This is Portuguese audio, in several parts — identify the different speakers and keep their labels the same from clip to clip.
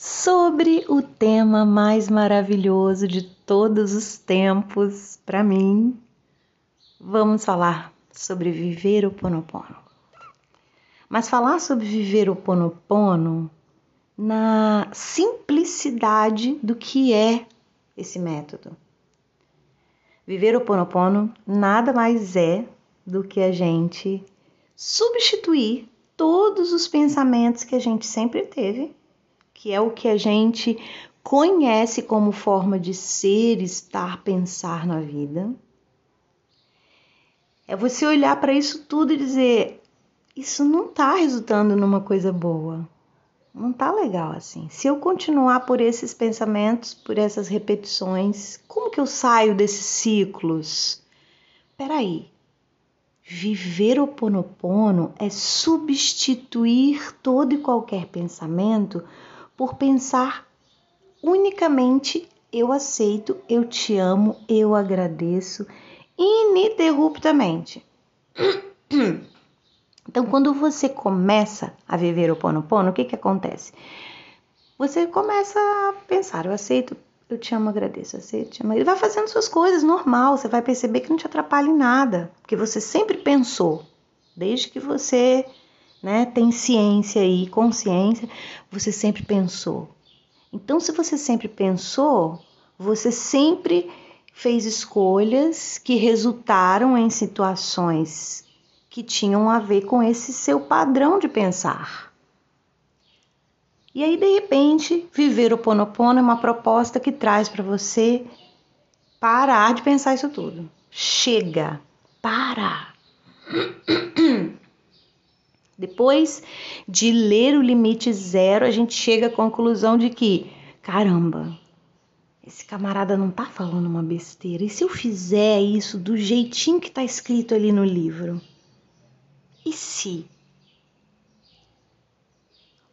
Speaker 1: sobre o tema mais maravilhoso de todos os tempos para mim. Vamos falar sobre viver o Ponopono. Mas falar sobre viver o Ponopono na simplicidade do que é esse método. Viver o Ponopono nada mais é do que a gente substituir todos os pensamentos que a gente sempre teve que é o que a gente conhece como forma de ser, estar, pensar na vida. É você olhar para isso tudo e dizer: isso não está resultando numa coisa boa. Não tá legal assim. Se eu continuar por esses pensamentos, por essas repetições, como que eu saio desses ciclos? Peraí. Viver o Ponopono é substituir todo e qualquer pensamento por pensar unicamente eu aceito, eu te amo, eu agradeço ininterruptamente. Então, quando você começa a viver o Pono Pono, o que que acontece? Você começa a pensar, eu aceito, eu te amo, agradeço, aceito, te amo. Ele vai fazendo suas coisas normal, você vai perceber que não te atrapalha em nada, porque você sempre pensou, desde que você né, tem ciência e consciência, você sempre pensou. Então, se você sempre pensou, você sempre fez escolhas que resultaram em situações que tinham a ver com esse seu padrão de pensar. E aí, de repente, viver o Ponopono é uma proposta que traz para você parar de pensar isso tudo. Chega, para. Depois de ler o limite zero, a gente chega à conclusão de que, caramba, esse camarada não tá falando uma besteira. E se eu fizer isso do jeitinho que tá escrito ali no livro? E se?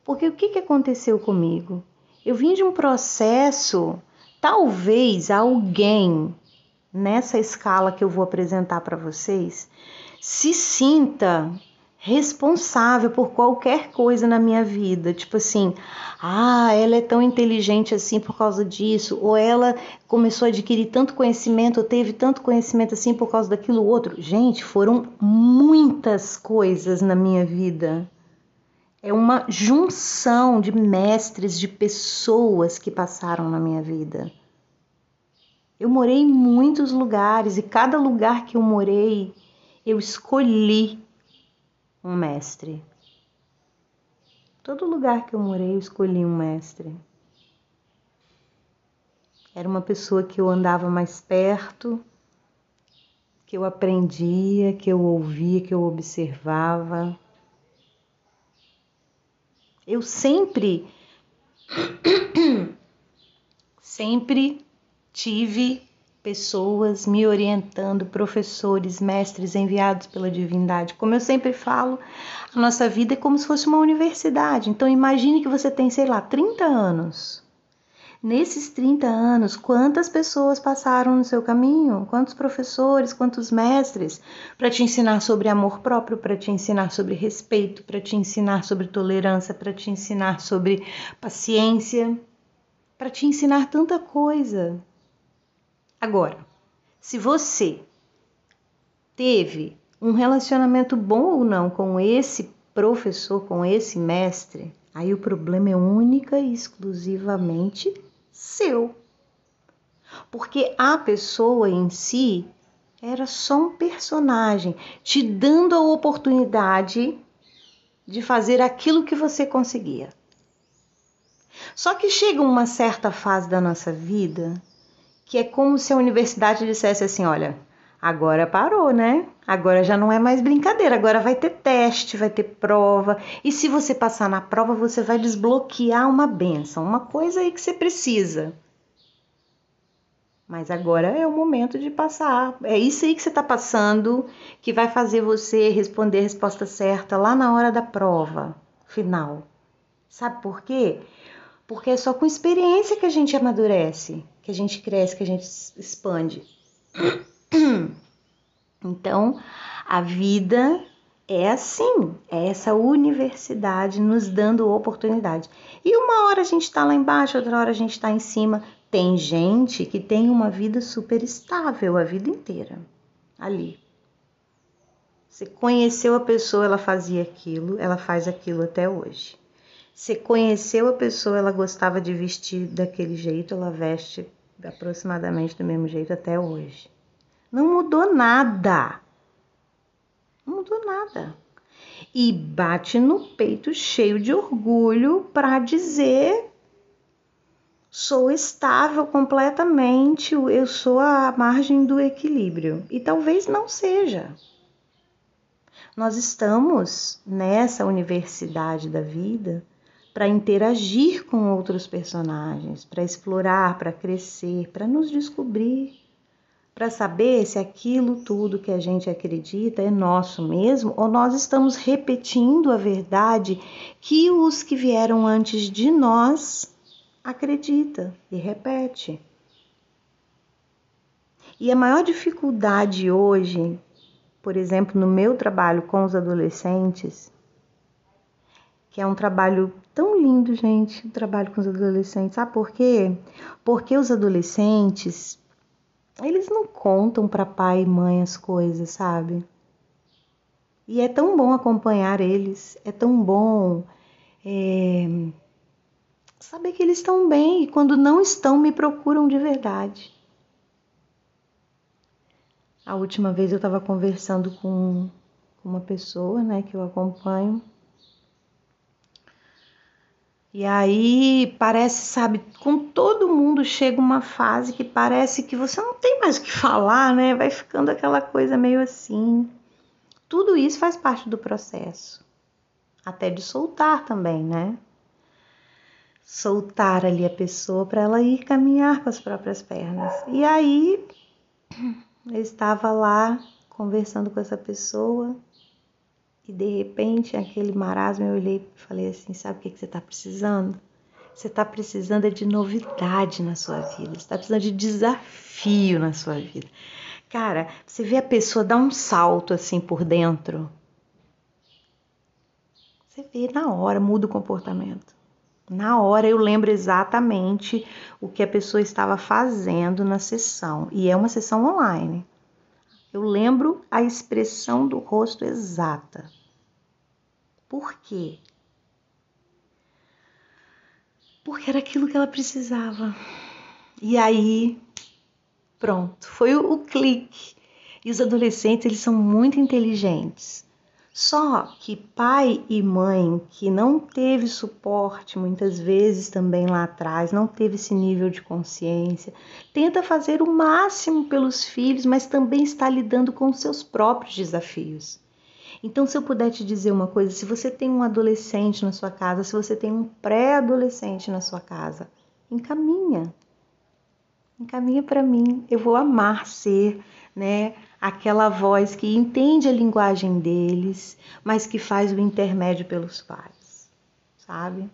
Speaker 1: Porque o que, que aconteceu comigo? Eu vim de um processo, talvez alguém nessa escala que eu vou apresentar para vocês se sinta responsável por qualquer coisa na minha vida. Tipo assim, ah, ela é tão inteligente assim por causa disso, ou ela começou a adquirir tanto conhecimento, ou teve tanto conhecimento assim por causa daquilo outro. Gente, foram muitas coisas na minha vida. É uma junção de mestres, de pessoas que passaram na minha vida. Eu morei em muitos lugares e cada lugar que eu morei, eu escolhi um mestre. Todo lugar que eu morei, eu escolhi um mestre. Era uma pessoa que eu andava mais perto, que eu aprendia, que eu ouvia, que eu observava. Eu sempre, sempre tive pessoas me orientando, professores, mestres enviados pela divindade. Como eu sempre falo, a nossa vida é como se fosse uma universidade. Então imagine que você tem, sei lá, 30 anos. Nesses 30 anos, quantas pessoas passaram no seu caminho? Quantos professores, quantos mestres para te ensinar sobre amor próprio, para te ensinar sobre respeito, para te ensinar sobre tolerância, para te ensinar sobre paciência, para te ensinar tanta coisa. Agora, se você teve um relacionamento bom ou não com esse professor, com esse mestre, aí o problema é única e exclusivamente seu. Porque a pessoa em si era só um personagem, te dando a oportunidade de fazer aquilo que você conseguia. Só que chega uma certa fase da nossa vida que é como se a universidade dissesse assim: olha, agora parou, né? Agora já não é mais brincadeira, agora vai ter teste, vai ter prova. E se você passar na prova, você vai desbloquear uma benção, uma coisa aí que você precisa. Mas agora é o momento de passar. É isso aí que você está passando que vai fazer você responder a resposta certa lá na hora da prova final. Sabe por quê? Porque é só com experiência que a gente amadurece que a gente cresce, que a gente expande. Então, a vida É assim, é essa universidade nos dando oportunidade. E uma hora a gente está lá embaixo, outra hora a gente está em cima. Tem gente que tem uma vida super estável a vida inteira ali. Você conheceu a pessoa, ela fazia aquilo, ela faz aquilo até hoje. Você conheceu a pessoa, ela gostava de vestir daquele jeito, ela veste aproximadamente do mesmo jeito até hoje. Não mudou nada. Não mudou nada. E bate no peito cheio de orgulho para dizer sou estável completamente, eu sou a margem do equilíbrio. E talvez não seja. Nós estamos nessa universidade da vida para interagir com outros personagens, para explorar, para crescer, para nos descobrir para saber se aquilo tudo que a gente acredita é nosso mesmo ou nós estamos repetindo a verdade que os que vieram antes de nós acredita e repete. E a maior dificuldade hoje, por exemplo, no meu trabalho com os adolescentes, que é um trabalho tão lindo, gente, o trabalho com os adolescentes. Sabe por quê? Porque os adolescentes eles não contam para pai e mãe as coisas, sabe? E é tão bom acompanhar eles, é tão bom é, saber que eles estão bem e quando não estão, me procuram de verdade. A última vez eu estava conversando com uma pessoa, né, que eu acompanho, e aí parece, sabe, com todo mundo chega uma fase que parece que você não tem mais o que falar, né? Vai ficando aquela coisa meio assim. Tudo isso faz parte do processo. Até de soltar também, né? Soltar ali a pessoa para ela ir caminhar com as próprias pernas. E aí eu estava lá conversando com essa pessoa e de repente, aquele marasmo, eu olhei e falei assim: sabe o que, você está precisando? Você está precisando é de novidade na sua vida, você está precisando de desafio na sua vida. Cara, você vê a pessoa dar um salto assim por dentro. Você vê na hora, muda o comportamento. Na hora eu lembro exatamente o que a pessoa estava fazendo na sessão. E é uma sessão online. Eu lembro a expressão do rosto exata. Por quê? Porque era aquilo que ela precisava. E aí, pronto, foi o, o clique. E os adolescentes, eles são muito inteligentes. Só que pai e mãe que não teve suporte muitas vezes também lá atrás, não teve esse nível de consciência, tenta fazer o máximo pelos filhos, mas também está lidando com seus próprios desafios. Então, se eu puder te dizer uma coisa, se você tem um adolescente na sua casa, se você tem um pré-adolescente na sua casa, encaminha. Encaminha para mim. Eu vou amar ser, né, aquela voz que entende a linguagem deles, mas que faz o intermédio pelos pais, sabe?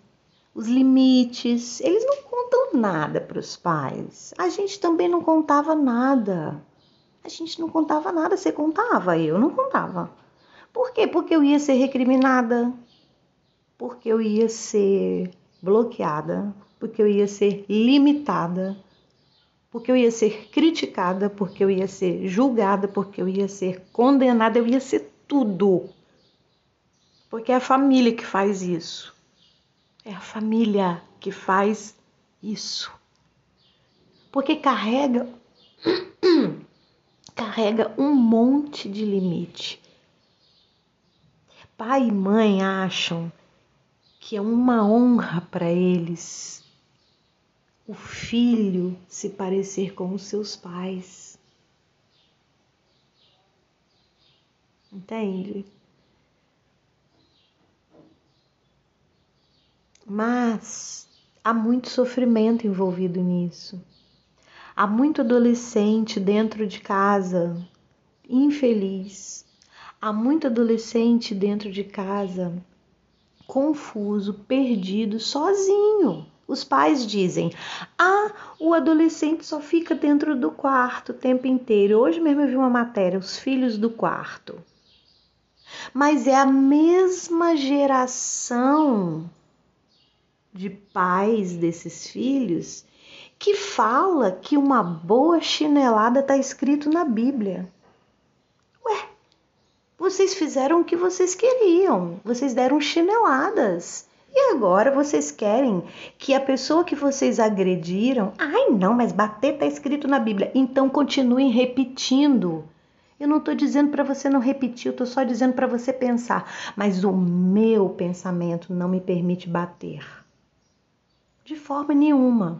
Speaker 1: Os limites, eles não contam nada para os pais. A gente também não contava nada. A gente não contava nada, você contava, eu não contava. Por quê? Porque eu ia ser recriminada, porque eu ia ser bloqueada, porque eu ia ser limitada, porque eu ia ser criticada, porque eu ia ser julgada, porque eu ia ser condenada, eu ia ser tudo. Porque é a família que faz isso. É a família que faz isso. Porque carrega carrega um monte de limite pai e mãe acham que é uma honra para eles o filho se parecer com os seus pais. Entende? Mas há muito sofrimento envolvido nisso. Há muito adolescente dentro de casa infeliz, Há muito adolescente dentro de casa, confuso, perdido, sozinho. Os pais dizem: Ah, o adolescente só fica dentro do quarto o tempo inteiro. Hoje mesmo eu vi uma matéria: os filhos do quarto. Mas é a mesma geração de pais desses filhos que fala que uma boa chinelada está escrito na Bíblia. Ué, vocês fizeram o que vocês queriam, vocês deram chineladas. E agora vocês querem que a pessoa que vocês agrediram, ai não, mas bater está escrito na Bíblia. Então continuem repetindo. Eu não estou dizendo para você não repetir, eu estou só dizendo para você pensar. Mas o meu pensamento não me permite bater. De forma nenhuma.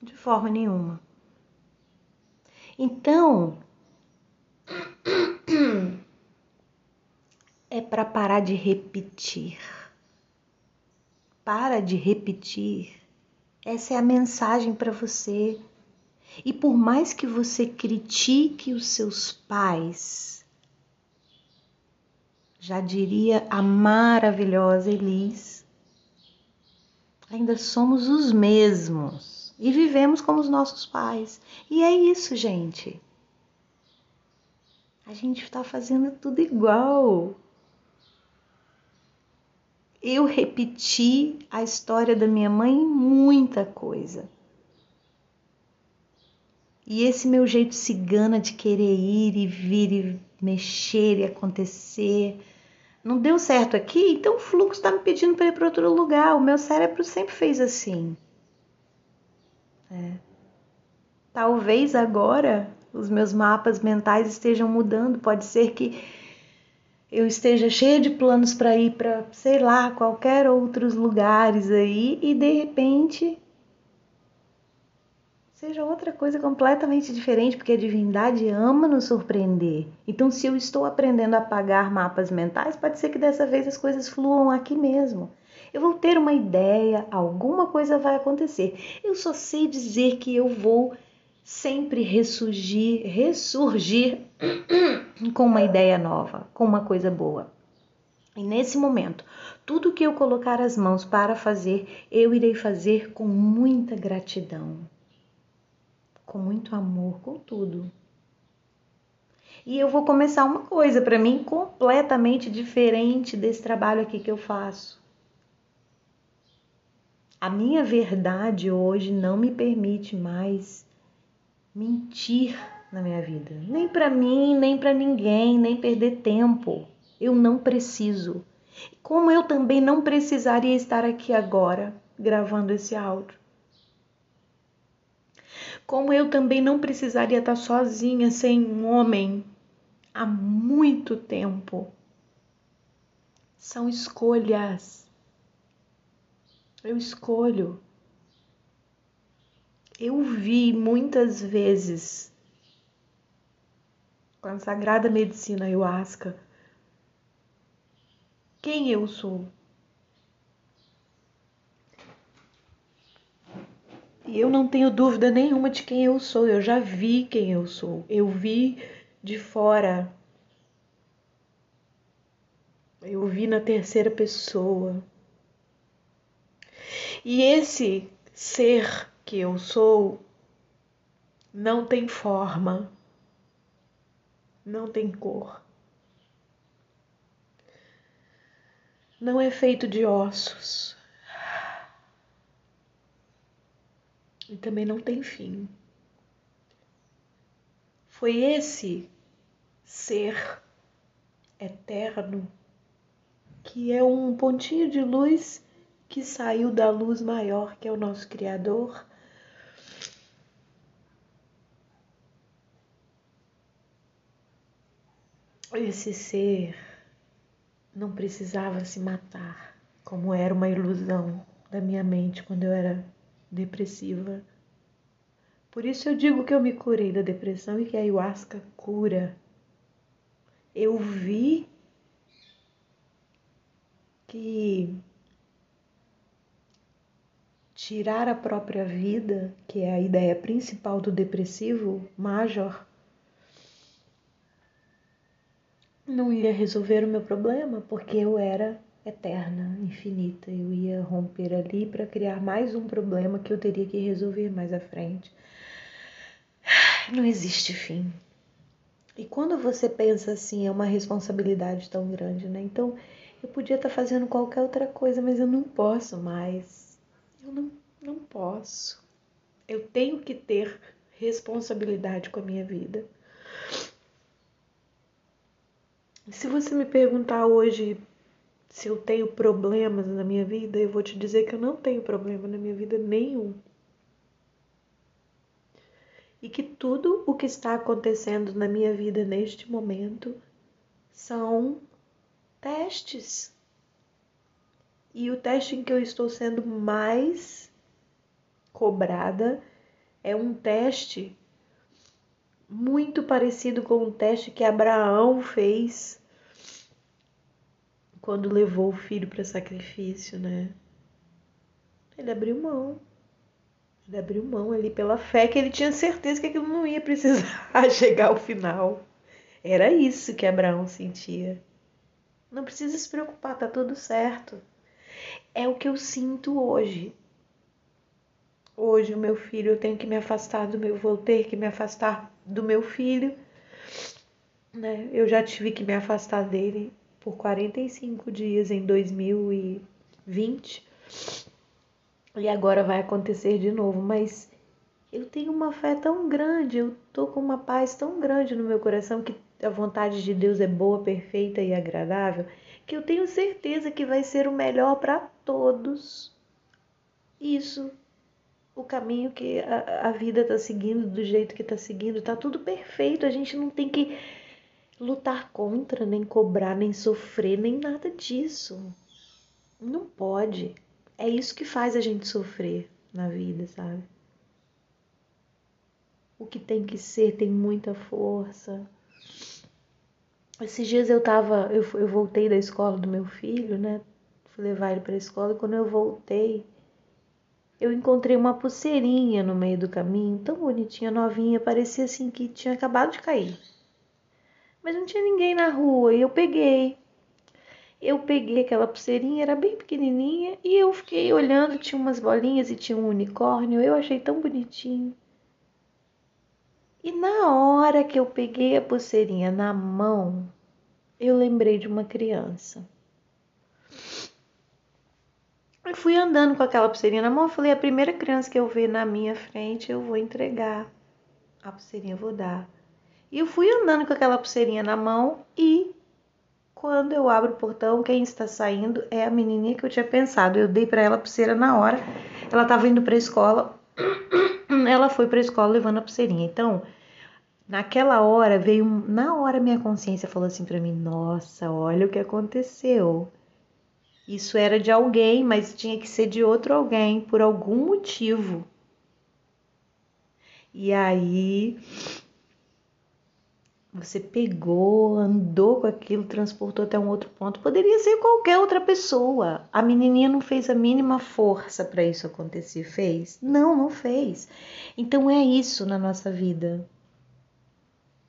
Speaker 1: De forma nenhuma. Então, é para parar de repetir. Para de repetir. Essa é a mensagem para você. E por mais que você critique os seus pais, já diria a maravilhosa Elis, ainda somos os mesmos e vivemos como os nossos pais. E é isso, gente. A gente está fazendo tudo igual eu repeti a história da minha mãe muita coisa. E esse meu jeito cigana de querer ir e vir e mexer e acontecer não deu certo aqui, então o fluxo está me pedindo para ir para outro lugar. O meu cérebro sempre fez assim. É. Talvez agora os meus mapas mentais estejam mudando. Pode ser que eu esteja cheia de planos para ir para, sei lá, qualquer outros lugares aí e de repente seja outra coisa completamente diferente, porque a divindade ama nos surpreender. Então, se eu estou aprendendo a apagar mapas mentais, pode ser que dessa vez as coisas fluam aqui mesmo. Eu vou ter uma ideia, alguma coisa vai acontecer. Eu só sei dizer que eu vou sempre ressurgir, ressurgir com uma ideia nova, com uma coisa boa. E nesse momento, tudo que eu colocar as mãos para fazer, eu irei fazer com muita gratidão, com muito amor, com tudo. E eu vou começar uma coisa para mim completamente diferente desse trabalho aqui que eu faço. A minha verdade hoje não me permite mais mentir na minha vida. Nem para mim, nem para ninguém, nem perder tempo. Eu não preciso. Como eu também não precisaria estar aqui agora gravando esse áudio. Como eu também não precisaria estar sozinha sem um homem há muito tempo. São escolhas. Eu escolho. Eu vi muitas vezes com a sagrada medicina ayahuasca quem eu sou. E eu não tenho dúvida nenhuma de quem eu sou. Eu já vi quem eu sou. Eu vi de fora. Eu vi na terceira pessoa. E esse ser que eu sou não tem forma, não tem cor. Não é feito de ossos. E também não tem fim. Foi esse ser eterno que é um pontinho de luz que saiu da luz maior que é o nosso Criador esse ser não precisava se matar, como era uma ilusão da minha mente quando eu era depressiva. Por isso eu digo que eu me curei da depressão e que a ayahuasca cura. Eu vi que tirar a própria vida, que é a ideia principal do depressivo major, não ia resolver o meu problema, porque eu era eterna, infinita. Eu ia romper ali para criar mais um problema que eu teria que resolver mais à frente. Não existe fim. E quando você pensa assim, é uma responsabilidade tão grande, né? Então, eu podia estar fazendo qualquer outra coisa, mas eu não posso mais. Eu não, não posso. Eu tenho que ter responsabilidade com a minha vida. Se você me perguntar hoje se eu tenho problemas na minha vida, eu vou te dizer que eu não tenho problema na minha vida nenhum. E que tudo o que está acontecendo na minha vida neste momento são testes. E o teste em que eu estou sendo mais cobrada é um teste muito parecido com o teste que Abraão fez quando levou o filho para sacrifício, né? Ele abriu mão. Ele abriu mão ali pela fé que ele tinha certeza que aquilo não ia precisar chegar ao final. Era isso que Abraão sentia. Não precisa se preocupar, tá tudo certo. É o que eu sinto hoje. Hoje o meu filho, eu tenho que me afastar do meu, vou ter que me afastar do meu filho, né? Eu já tive que me afastar dele por 45 dias em 2020 e agora vai acontecer de novo, mas eu tenho uma fé tão grande, eu tô com uma paz tão grande no meu coração que a vontade de Deus é boa, perfeita e agradável, que eu tenho certeza que vai ser o melhor para todos. Isso, o caminho que a, a vida está seguindo, do jeito que está seguindo, está tudo perfeito. A gente não tem que lutar contra, nem cobrar, nem sofrer, nem nada disso. Não pode. É isso que faz a gente sofrer na vida, sabe? O que tem que ser tem muita força. Esses dias eu tava, eu, eu voltei da escola do meu filho, né? Fui levar ele para a escola e quando eu voltei, eu encontrei uma pulseirinha no meio do caminho, tão bonitinha, novinha, parecia assim que tinha acabado de cair mas não tinha ninguém na rua e eu peguei. Eu peguei aquela pulseirinha, era bem pequenininha, e eu fiquei olhando, tinha umas bolinhas e tinha um unicórnio, eu achei tão bonitinho. E na hora que eu peguei a pulseirinha na mão, eu lembrei de uma criança. Eu fui andando com aquela pulseirinha na mão, eu falei, a primeira criança que eu ver na minha frente, eu vou entregar. A pulseirinha vou dar. E eu fui andando com aquela pulseirinha na mão e quando eu abro o portão, quem está saindo é a menininha que eu tinha pensado. Eu dei para ela a pulseira na hora. Ela estava indo para a escola. Ela foi para a escola levando a pulseirinha. Então, naquela hora veio, na hora minha consciência falou assim para mim: "Nossa, olha o que aconteceu". Isso era de alguém, mas tinha que ser de outro alguém por algum motivo. E aí você pegou, andou com aquilo, transportou até um outro ponto. Poderia ser qualquer outra pessoa. A menininha não fez a mínima força para isso acontecer, fez? Não, não fez. Então é isso na nossa vida.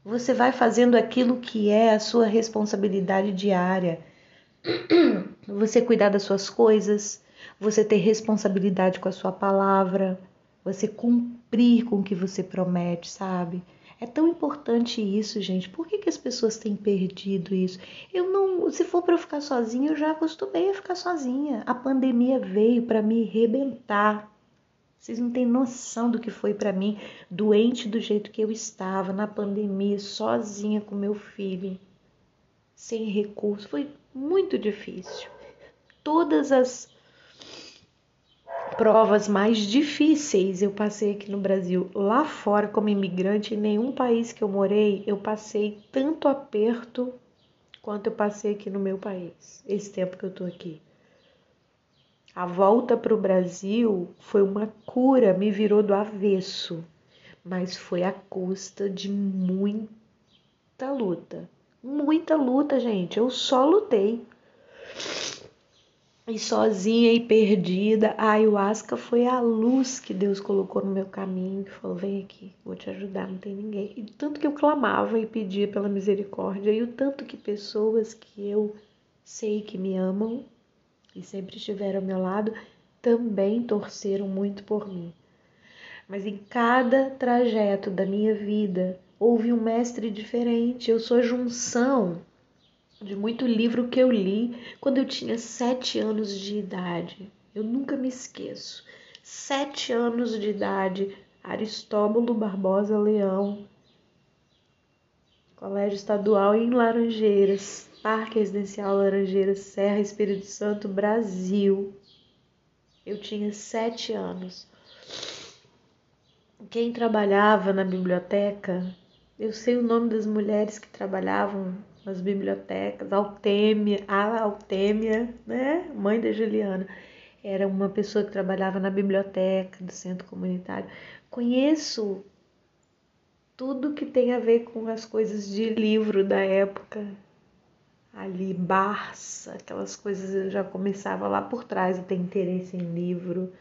Speaker 1: Você vai fazendo aquilo que é a sua responsabilidade diária. Você cuidar das suas coisas, você ter responsabilidade com a sua palavra, você cumprir com o que você promete, sabe? É tão importante isso, gente. Por que, que as pessoas têm perdido isso? Eu não, se for para eu ficar sozinha, eu já acostumei a ficar sozinha. A pandemia veio para me rebentar. Vocês não têm noção do que foi para mim, doente do jeito que eu estava na pandemia, sozinha com meu filho, sem recurso. Foi muito difícil. Todas as provas mais difíceis eu passei aqui no Brasil. Lá fora, como imigrante, em nenhum país que eu morei, eu passei tanto aperto quanto eu passei aqui no meu país, esse tempo que eu tô aqui. A volta para o Brasil foi uma cura, me virou do avesso, mas foi à custa de muita luta. Muita luta, gente. Eu só lutei e sozinha e perdida, a ayahuasca foi a luz que Deus colocou no meu caminho, falou: vem aqui, vou te ajudar, não tem ninguém. E tanto que eu clamava e pedia pela misericórdia, e o tanto que pessoas que eu sei que me amam e sempre estiveram ao meu lado também torceram muito por mim. Mas em cada trajeto da minha vida,
Speaker 2: houve um mestre diferente. Eu sou a junção de muito livro que eu li quando eu tinha sete anos de idade. Eu nunca me esqueço. Sete anos de idade, Aristóbulo Barbosa Leão, Colégio Estadual em Laranjeiras, Parque Residencial Laranjeiras, Serra Espírito Santo, Brasil. Eu tinha sete anos. Quem trabalhava na biblioteca eu sei o nome das mulheres que trabalhavam nas bibliotecas, Altêmia, a Altêmia, né, mãe da Juliana, era uma pessoa que trabalhava na biblioteca do centro comunitário. Conheço tudo que tem a ver com as coisas de livro da época. Ali, Barça, aquelas coisas eu já começava lá por trás a ter interesse em livro.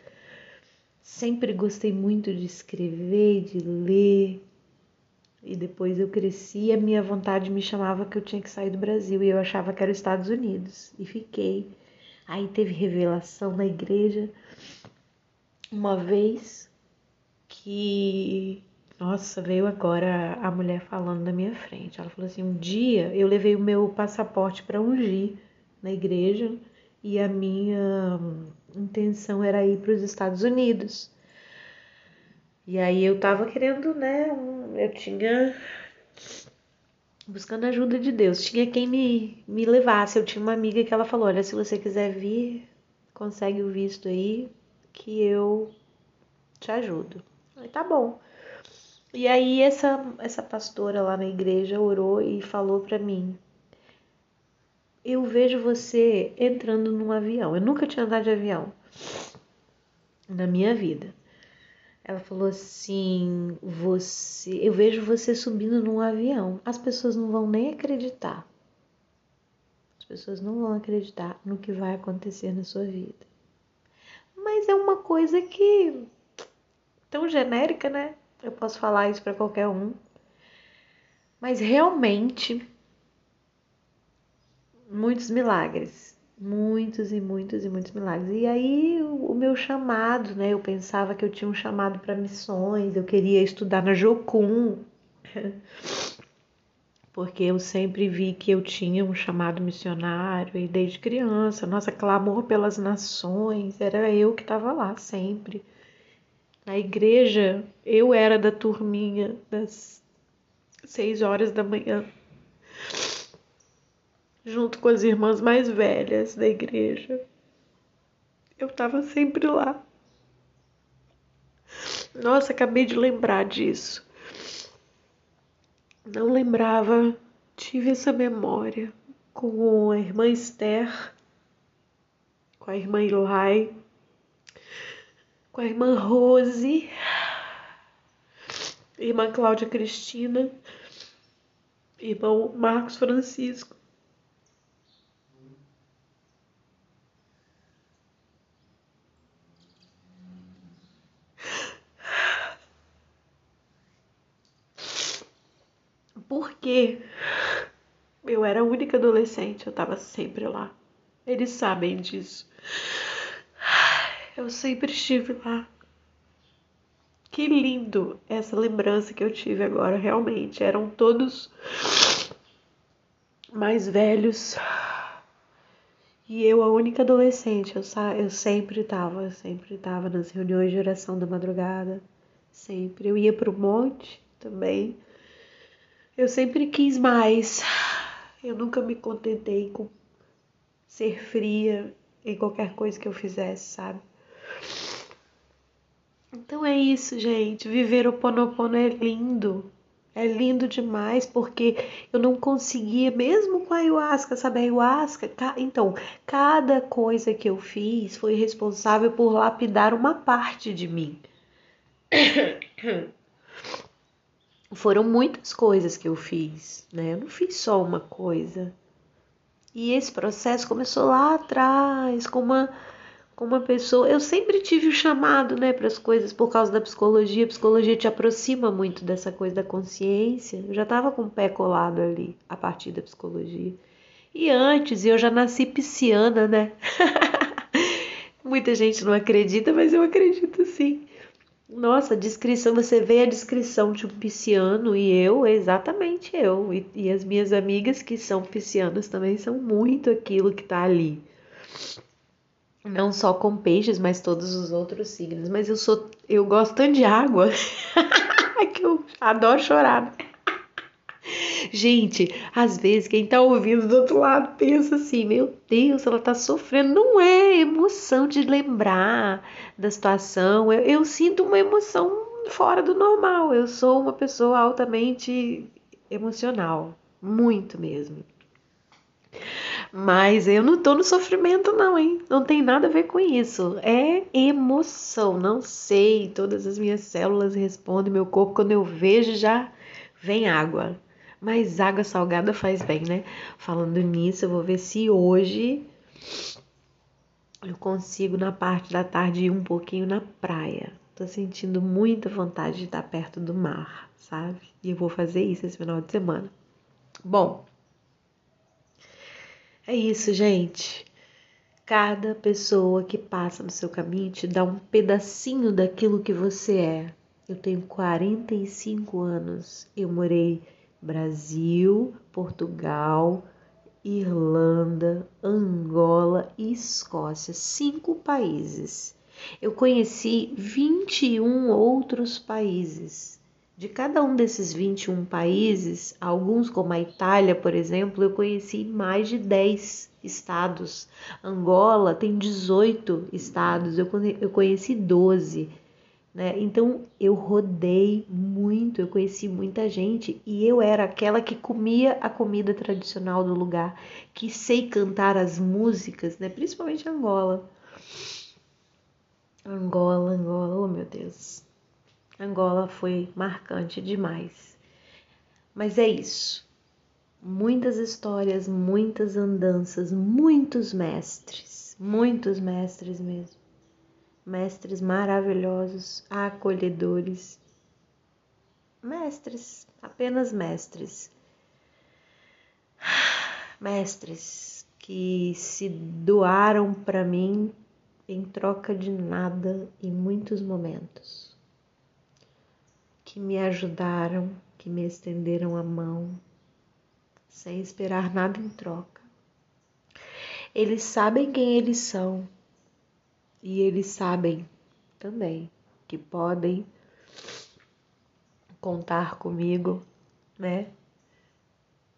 Speaker 2: Sempre gostei muito de escrever, de ler. E depois eu cresci e a minha vontade me chamava que eu tinha que sair do Brasil e eu achava que era os Estados Unidos e fiquei. Aí teve revelação na igreja uma vez que nossa, veio agora a mulher falando na minha frente. Ela falou assim: "Um dia eu levei o meu passaporte para ungir na igreja e a minha intenção era ir para os Estados Unidos. E aí eu tava querendo, né? Eu tinha. Buscando a ajuda de Deus. Tinha quem me, me levasse. Eu tinha uma amiga que ela falou: Olha, se você quiser vir, consegue o visto aí, que eu te ajudo. Falei, tá bom. E aí essa, essa pastora lá na igreja orou e falou para mim: Eu vejo você entrando num avião. Eu nunca tinha andado de avião na minha vida. Ela falou assim: "Você, eu vejo você subindo num avião. As pessoas não vão nem acreditar. As pessoas não vão acreditar no que vai acontecer na sua vida. Mas é uma coisa que tão genérica, né? Eu posso falar isso para qualquer um. Mas realmente muitos milagres muitos e muitos e muitos milagres. E aí o, meu chamado, né? Eu pensava que eu tinha um chamado para missões, eu queria estudar na Jocum. Porque eu sempre vi que eu tinha um chamado missionário e desde criança, nossa, clamor pelas nações, era eu que estava lá sempre. Na igreja, eu era da turminha das seis horas da manhã junto com as irmãs mais velhas da igreja. Eu estava sempre lá. Nossa, acabei de lembrar disso. Não lembrava, tive essa memória com a irmã Esther, com a irmã Ilai, com a irmã Rose, irmã Cláudia Cristina, irmão Marcos Francisco. Porque eu era a única adolescente, eu estava sempre lá. Eles sabem disso. Eu sempre estive lá. Que lindo essa lembrança que eu tive agora, realmente. Eram todos mais velhos. E eu, a única adolescente, eu, eu sempre estava, sempre estava nas reuniões de oração da madrugada. Sempre. Eu ia para o monte também eu sempre quis mais. Eu nunca me contentei com ser fria em qualquer coisa que eu fizesse, sabe? Então é isso, gente. Viver o Ponopono é lindo. É lindo demais porque eu não conseguia, mesmo com a ayahuasca, sabe? A ayahuasca, então, cada coisa que eu fiz foi responsável por lapidar uma parte de mim. foram muitas coisas que eu fiz, né? Eu não fiz só uma coisa. E esse processo começou lá atrás, com uma, com uma pessoa. Eu sempre tive o chamado, né, para as coisas por causa da psicologia. A psicologia te aproxima muito dessa coisa da consciência. Eu já estava com o pé colado ali a partir da psicologia. E antes, eu já nasci pisciana, né? Muita gente não acredita, mas eu acredito sim. Nossa, descrição, você vê a descrição de um pisciano e eu, exatamente eu. E, e as minhas amigas que são piscianas também são muito aquilo que tá ali. Não só com peixes, mas todos os outros signos. Mas eu sou. Eu gosto tanto de água que eu adoro chorar. Gente, às vezes quem tá ouvindo do outro lado pensa assim: meu Deus, ela tá sofrendo. Não é emoção de lembrar da situação. Eu, eu sinto uma emoção fora do normal. Eu sou uma pessoa altamente emocional, muito mesmo. Mas eu não tô no sofrimento, não, hein? Não tem nada a ver com isso. É emoção, não sei. Todas as minhas células respondem, meu corpo, quando eu vejo, já vem água. Mas água salgada faz bem, né? Falando nisso, eu vou ver se hoje eu consigo na parte da tarde ir um pouquinho na praia. Tô sentindo muita vontade de estar perto do mar, sabe? E eu vou fazer isso esse final de semana. Bom, é isso, gente. Cada pessoa que passa no seu caminho te dá um pedacinho daquilo que você é. Eu tenho 45 anos. Eu morei Brasil, Portugal, Irlanda, Angola e Escócia, cinco países. Eu conheci 21 outros países. De cada um desses 21 países, alguns como a Itália, por exemplo, eu conheci mais de 10 estados. Angola tem 18 estados, eu conheci 12. Né? Então eu rodei muito, eu conheci muita gente e eu era aquela que comia a comida tradicional do lugar, que sei cantar as músicas, né? principalmente Angola. Angola, Angola, oh meu Deus. Angola foi marcante demais. Mas é isso. Muitas histórias, muitas andanças, muitos mestres, muitos mestres mesmo mestres maravilhosos, acolhedores, mestres, apenas mestres. Mestres que se doaram para mim em troca de nada em muitos momentos, que me ajudaram, que me estenderam a mão, sem esperar nada em troca. Eles sabem quem eles são e eles sabem também que podem contar comigo, né?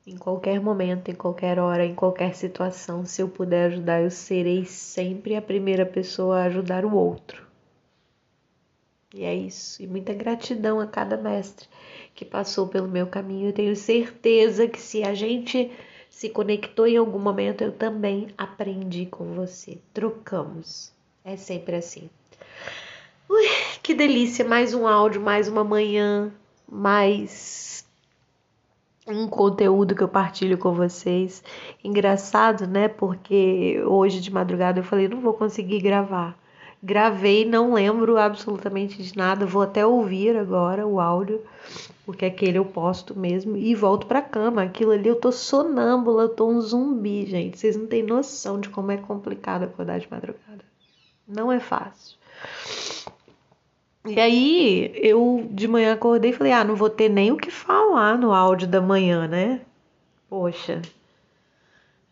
Speaker 2: Em qualquer momento, em qualquer hora, em qualquer situação, se eu puder ajudar, eu serei sempre a primeira pessoa a ajudar o outro. E é isso. E muita gratidão a cada mestre que passou pelo meu caminho. Eu tenho certeza que se a gente se conectou em algum momento, eu também aprendi com você. Trocamos. É sempre assim. Ui, que delícia! Mais um áudio, mais uma manhã, mais um conteúdo que eu partilho com vocês. Engraçado, né? Porque hoje de madrugada eu falei, não vou conseguir gravar. Gravei, não lembro absolutamente de nada. Vou até ouvir agora o áudio, porque aquele eu posto mesmo e volto pra cama. Aquilo ali eu tô sonâmbula, eu tô um zumbi, gente. Vocês não têm noção de como é complicado acordar de madrugada. Não é fácil. E aí eu de manhã acordei e falei: ah, não vou ter nem o que falar no áudio da manhã, né? Poxa,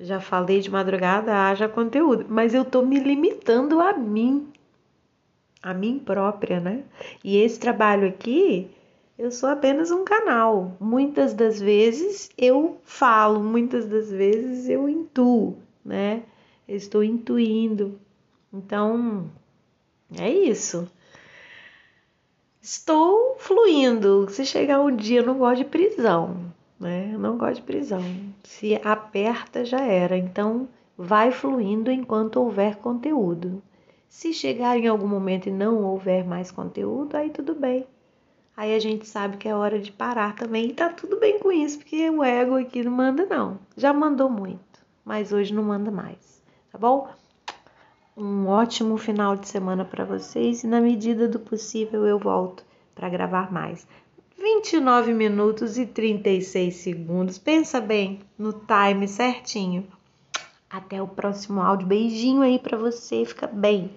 Speaker 2: já falei de madrugada, haja conteúdo, mas eu tô me limitando a mim, a mim própria, né? E esse trabalho aqui, eu sou apenas um canal. Muitas das vezes eu falo, muitas das vezes eu intuo, né? Eu estou intuindo então, é isso. Estou fluindo. Se chegar um dia, eu não gosto de prisão, né? Eu não gosto de prisão. Se aperta, já era. Então, vai fluindo enquanto houver conteúdo. Se chegar em algum momento e não houver mais conteúdo, aí tudo bem. Aí a gente sabe que é hora de parar também e tá tudo bem com isso, porque o ego aqui não manda não. Já mandou muito, mas hoje não manda mais, tá bom? Um ótimo final de semana para vocês e na medida do possível eu volto para gravar mais. 29 minutos e 36 segundos. Pensa bem no time certinho. Até o próximo áudio. Beijinho aí para você. Fica bem.